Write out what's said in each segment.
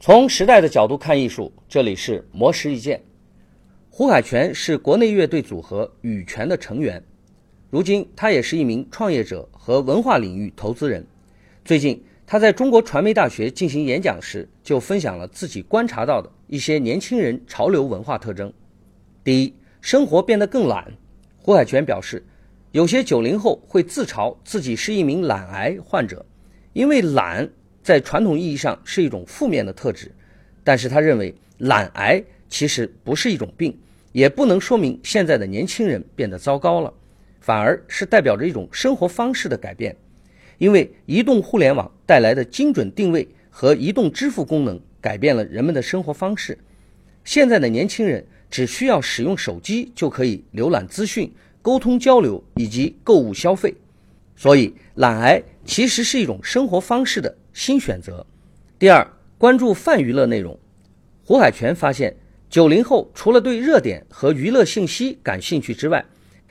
从时代的角度看艺术，这里是魔石一见。胡海泉是国内乐队组合羽泉的成员，如今他也是一名创业者和文化领域投资人。最近他在中国传媒大学进行演讲时，就分享了自己观察到的一些年轻人潮流文化特征。第一，生活变得更懒。胡海泉表示，有些九零后会自嘲自己是一名懒癌患者，因为懒。在传统意义上是一种负面的特质，但是他认为懒癌其实不是一种病，也不能说明现在的年轻人变得糟糕了，反而是代表着一种生活方式的改变。因为移动互联网带来的精准定位和移动支付功能改变了人们的生活方式。现在的年轻人只需要使用手机就可以浏览资讯、沟通交流以及购物消费，所以懒癌其实是一种生活方式的。新选择。第二，关注泛娱乐内容。胡海泉发现，九零后除了对热点和娱乐信息感兴趣之外，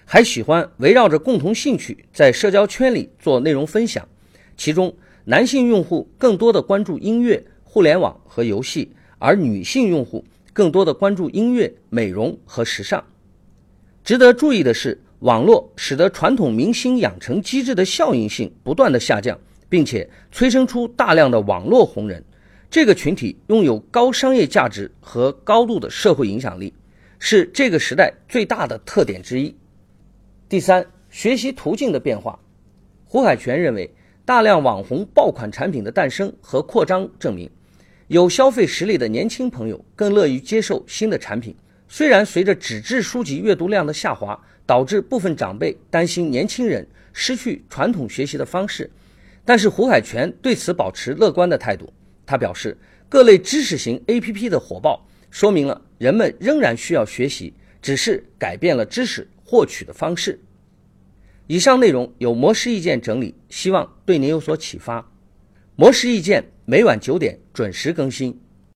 还喜欢围绕着共同兴趣在社交圈里做内容分享。其中，男性用户更多的关注音乐、互联网和游戏，而女性用户更多的关注音乐、美容和时尚。值得注意的是，网络使得传统明星养成机制的效应性不断的下降。并且催生出大量的网络红人，这个群体拥有高商业价值和高度的社会影响力，是这个时代最大的特点之一。第三，学习途径的变化。胡海泉认为，大量网红爆款产品的诞生和扩张证明，有消费实力的年轻朋友更乐于接受新的产品。虽然随着纸质书籍阅读量的下滑，导致部分长辈担心年轻人失去传统学习的方式。但是胡海泉对此保持乐观的态度。他表示，各类知识型 APP 的火爆，说明了人们仍然需要学习，只是改变了知识获取的方式。以上内容由模式意见整理，希望对您有所启发。模式意见每晚九点准时更新。